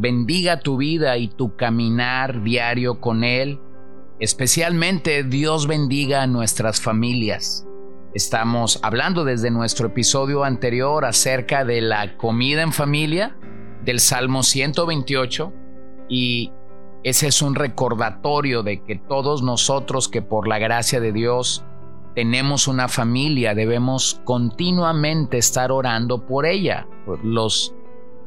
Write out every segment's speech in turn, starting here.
bendiga tu vida y tu caminar diario con Él. Especialmente Dios bendiga a nuestras familias. Estamos hablando desde nuestro episodio anterior acerca de la comida en familia del Salmo 128 y ese es un recordatorio de que todos nosotros que por la gracia de Dios tenemos una familia, debemos continuamente estar orando por ella. Los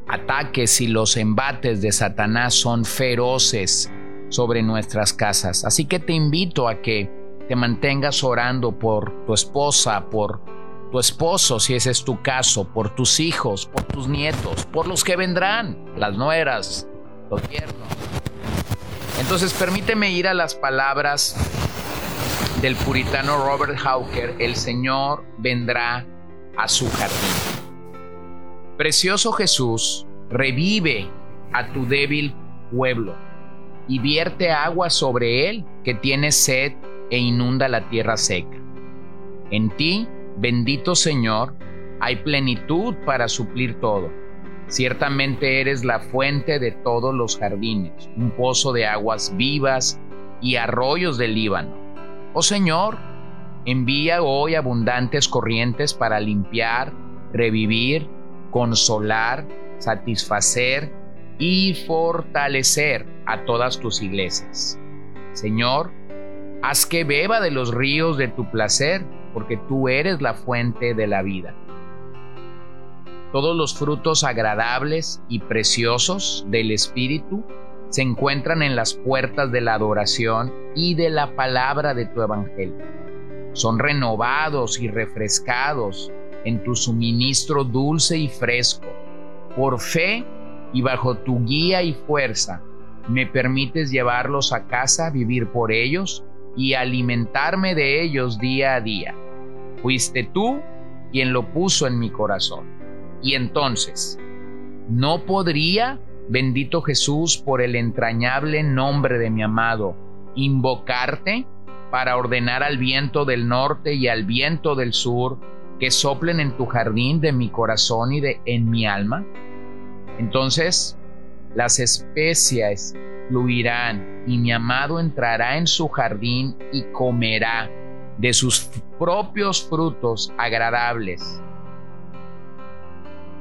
ataques y los embates de Satanás son feroces sobre nuestras casas. Así que te invito a que te mantengas orando por tu esposa, por tu esposo, si ese es tu caso, por tus hijos, por tus nietos, por los que vendrán, las nueras, los yernos. Entonces permíteme ir a las palabras del puritano Robert Hawker, el Señor vendrá a su jardín. Precioso Jesús, revive a tu débil pueblo y vierte agua sobre él que tiene sed e inunda la tierra seca. En ti, bendito Señor, hay plenitud para suplir todo. Ciertamente eres la fuente de todos los jardines, un pozo de aguas vivas y arroyos del Líbano Oh Señor, envía hoy abundantes corrientes para limpiar, revivir, consolar, satisfacer y fortalecer a todas tus iglesias. Señor, haz que beba de los ríos de tu placer, porque tú eres la fuente de la vida. Todos los frutos agradables y preciosos del Espíritu se encuentran en las puertas de la adoración y de la palabra de tu evangelio. Son renovados y refrescados en tu suministro dulce y fresco. Por fe y bajo tu guía y fuerza, me permites llevarlos a casa, vivir por ellos y alimentarme de ellos día a día. Fuiste tú quien lo puso en mi corazón. Y entonces, ¿no podría Bendito Jesús, por el entrañable nombre de mi amado, invocarte para ordenar al viento del norte y al viento del sur que soplen en tu jardín de mi corazón y de en mi alma. Entonces las especias fluirán y mi amado entrará en su jardín y comerá de sus propios frutos agradables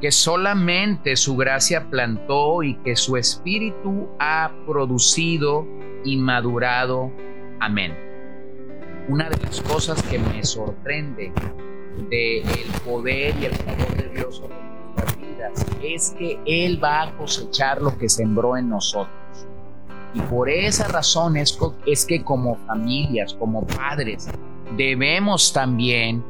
que solamente su gracia plantó y que su espíritu ha producido y madurado. Amén. Una de las cosas que me sorprende del poder y el favor de Dios sobre nuestras vidas es que Él va a cosechar lo que sembró en nosotros. Y por esa razón es, es que como familias, como padres, debemos también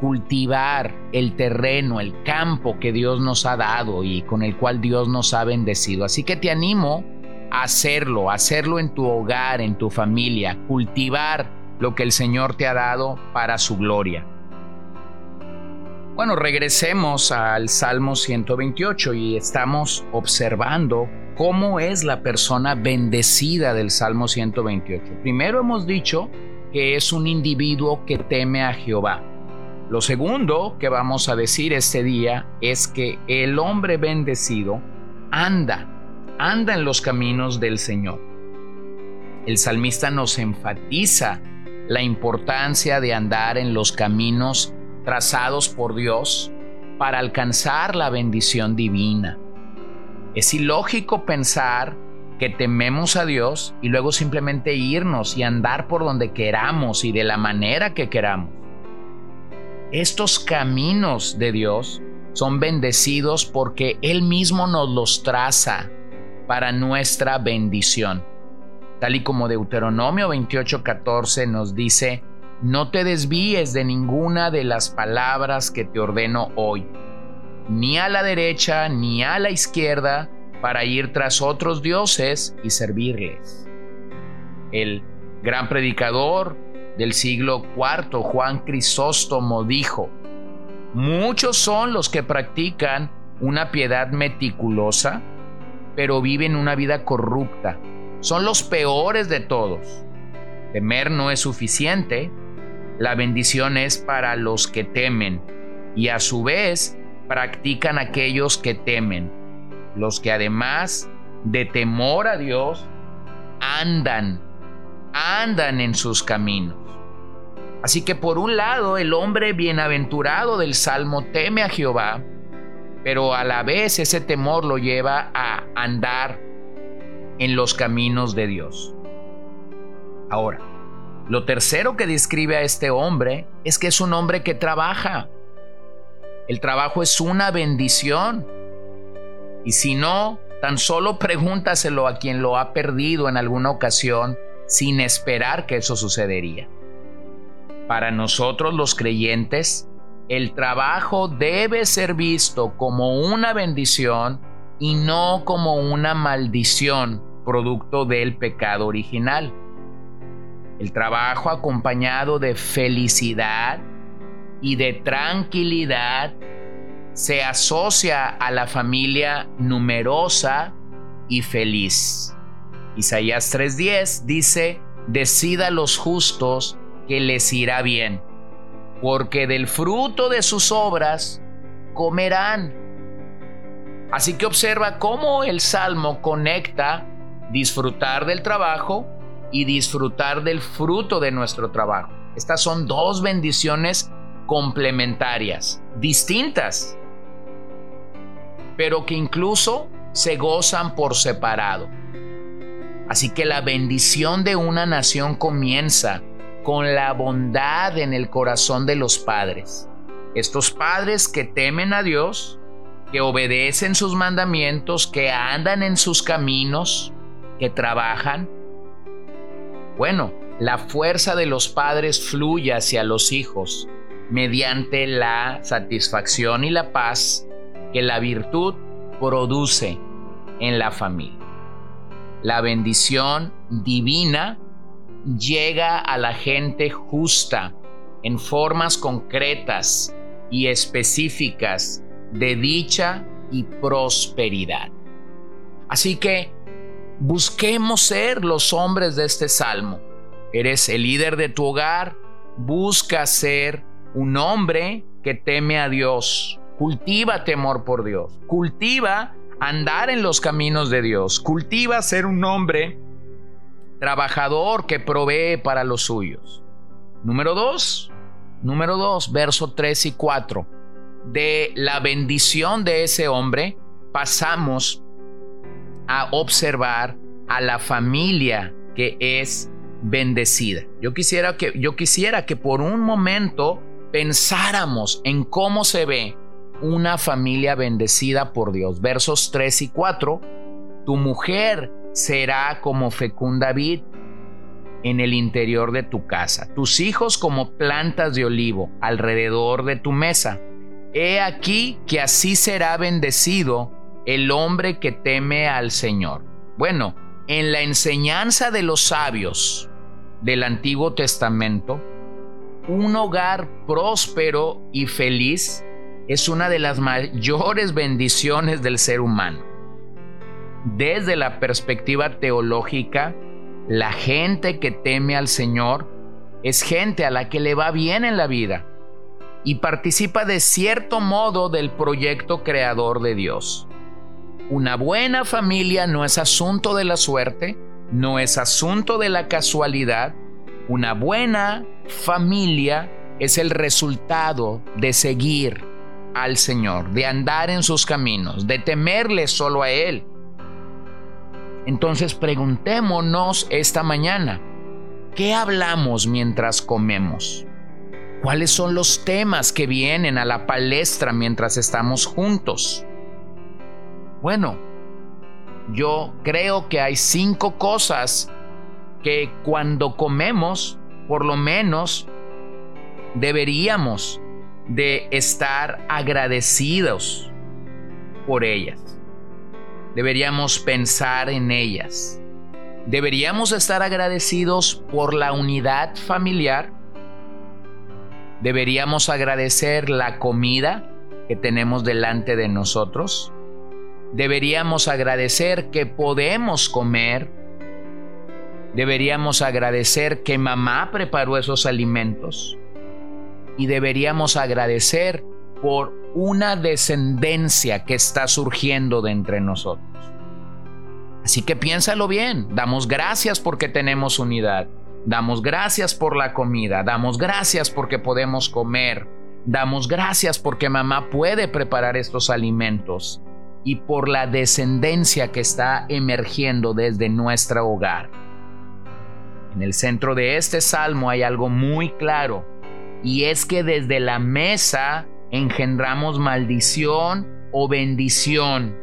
cultivar el terreno, el campo que Dios nos ha dado y con el cual Dios nos ha bendecido. Así que te animo a hacerlo, a hacerlo en tu hogar, en tu familia, cultivar lo que el Señor te ha dado para su gloria. Bueno, regresemos al Salmo 128 y estamos observando cómo es la persona bendecida del Salmo 128. Primero hemos dicho que es un individuo que teme a Jehová. Lo segundo que vamos a decir este día es que el hombre bendecido anda, anda en los caminos del Señor. El salmista nos enfatiza la importancia de andar en los caminos trazados por Dios para alcanzar la bendición divina. Es ilógico pensar que tememos a Dios y luego simplemente irnos y andar por donde queramos y de la manera que queramos. Estos caminos de Dios son bendecidos porque Él mismo nos los traza para nuestra bendición. Tal y como Deuteronomio 28:14 nos dice, no te desvíes de ninguna de las palabras que te ordeno hoy, ni a la derecha ni a la izquierda, para ir tras otros dioses y servirles. El gran predicador del siglo IV, Juan Crisóstomo, dijo, muchos son los que practican una piedad meticulosa, pero viven una vida corrupta. Son los peores de todos. Temer no es suficiente. La bendición es para los que temen y a su vez practican aquellos que temen, los que además de temor a Dios, andan, andan en sus caminos. Así que por un lado el hombre bienaventurado del Salmo teme a Jehová, pero a la vez ese temor lo lleva a andar en los caminos de Dios. Ahora, lo tercero que describe a este hombre es que es un hombre que trabaja. El trabajo es una bendición. Y si no, tan solo pregúntaselo a quien lo ha perdido en alguna ocasión sin esperar que eso sucedería. Para nosotros los creyentes, el trabajo debe ser visto como una bendición y no como una maldición producto del pecado original. El trabajo acompañado de felicidad y de tranquilidad se asocia a la familia numerosa y feliz. Isaías 3:10 dice, decida los justos que les irá bien, porque del fruto de sus obras comerán. Así que observa cómo el Salmo conecta disfrutar del trabajo y disfrutar del fruto de nuestro trabajo. Estas son dos bendiciones complementarias, distintas, pero que incluso se gozan por separado. Así que la bendición de una nación comienza con la bondad en el corazón de los padres. Estos padres que temen a Dios, que obedecen sus mandamientos, que andan en sus caminos, que trabajan. Bueno, la fuerza de los padres fluye hacia los hijos mediante la satisfacción y la paz que la virtud produce en la familia. La bendición divina llega a la gente justa en formas concretas y específicas de dicha y prosperidad. Así que busquemos ser los hombres de este salmo. Eres el líder de tu hogar, busca ser un hombre que teme a Dios. Cultiva temor por Dios. Cultiva andar en los caminos de Dios. Cultiva ser un hombre trabajador que provee para los suyos. Número dos, número dos, verso 3 y 4. De la bendición de ese hombre pasamos a observar a la familia que es bendecida. Yo quisiera que, yo quisiera que por un momento pensáramos en cómo se ve una familia bendecida por Dios. Versos 3 y 4, tu mujer será como fecunda vid en el interior de tu casa, tus hijos como plantas de olivo alrededor de tu mesa. He aquí que así será bendecido el hombre que teme al Señor. Bueno, en la enseñanza de los sabios del Antiguo Testamento, un hogar próspero y feliz es una de las mayores bendiciones del ser humano. Desde la perspectiva teológica, la gente que teme al Señor es gente a la que le va bien en la vida y participa de cierto modo del proyecto creador de Dios. Una buena familia no es asunto de la suerte, no es asunto de la casualidad, una buena familia es el resultado de seguir al Señor, de andar en sus caminos, de temerle solo a Él. Entonces preguntémonos esta mañana, ¿qué hablamos mientras comemos? ¿Cuáles son los temas que vienen a la palestra mientras estamos juntos? Bueno, yo creo que hay cinco cosas que cuando comemos, por lo menos, deberíamos de estar agradecidos por ellas. deberíamos pensar en ellas. Deberíamos estar agradecidos por la unidad familiar. Deberíamos agradecer la comida que tenemos delante de nosotros. Deberíamos agradecer que podemos comer. Deberíamos agradecer que mamá preparó esos alimentos. Y deberíamos agradecer por una descendencia que está surgiendo de entre nosotros. Así que piénsalo bien, damos gracias porque tenemos unidad, damos gracias por la comida, damos gracias porque podemos comer, damos gracias porque mamá puede preparar estos alimentos y por la descendencia que está emergiendo desde nuestro hogar. En el centro de este salmo hay algo muy claro y es que desde la mesa engendramos maldición o bendición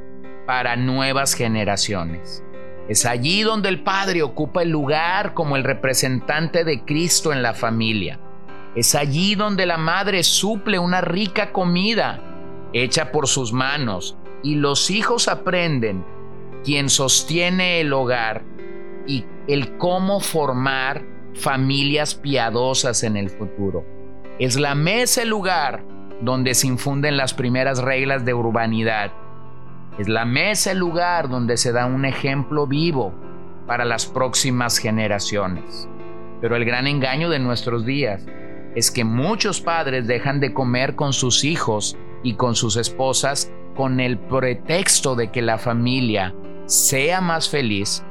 para nuevas generaciones. Es allí donde el Padre ocupa el lugar como el representante de Cristo en la familia. Es allí donde la Madre suple una rica comida hecha por sus manos y los hijos aprenden quien sostiene el hogar y el cómo formar familias piadosas en el futuro. Es la mesa el lugar donde se infunden las primeras reglas de urbanidad. Es la mesa el lugar donde se da un ejemplo vivo para las próximas generaciones. Pero el gran engaño de nuestros días es que muchos padres dejan de comer con sus hijos y con sus esposas con el pretexto de que la familia sea más feliz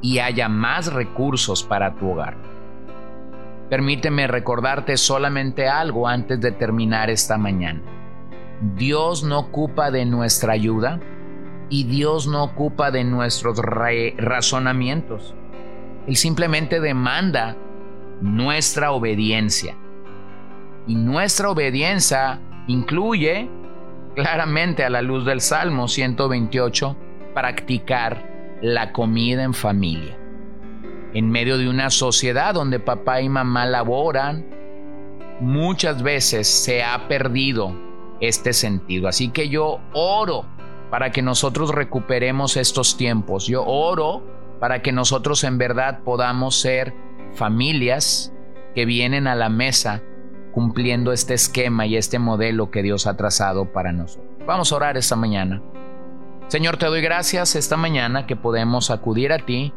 y haya más recursos para tu hogar. Permíteme recordarte solamente algo antes de terminar esta mañana. Dios no ocupa de nuestra ayuda y Dios no ocupa de nuestros razonamientos. Él simplemente demanda nuestra obediencia. Y nuestra obediencia incluye, claramente a la luz del Salmo 128, practicar la comida en familia en medio de una sociedad donde papá y mamá laboran, muchas veces se ha perdido este sentido. Así que yo oro para que nosotros recuperemos estos tiempos. Yo oro para que nosotros en verdad podamos ser familias que vienen a la mesa cumpliendo este esquema y este modelo que Dios ha trazado para nosotros. Vamos a orar esta mañana. Señor, te doy gracias esta mañana que podemos acudir a ti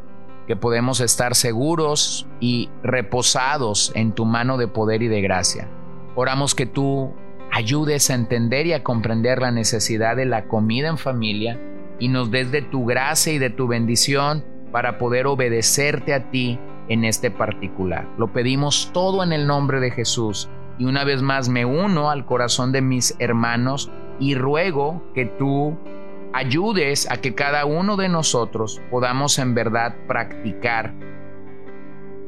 que podemos estar seguros y reposados en tu mano de poder y de gracia. Oramos que tú ayudes a entender y a comprender la necesidad de la comida en familia y nos des de tu gracia y de tu bendición para poder obedecerte a ti en este particular. Lo pedimos todo en el nombre de Jesús y una vez más me uno al corazón de mis hermanos y ruego que tú ayudes a que cada uno de nosotros podamos en verdad practicar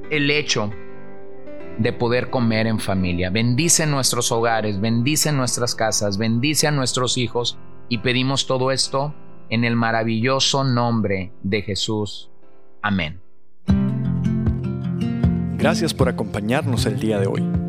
el hecho de poder comer en familia. Bendice nuestros hogares, bendice nuestras casas, bendice a nuestros hijos y pedimos todo esto en el maravilloso nombre de Jesús. Amén. Gracias por acompañarnos el día de hoy.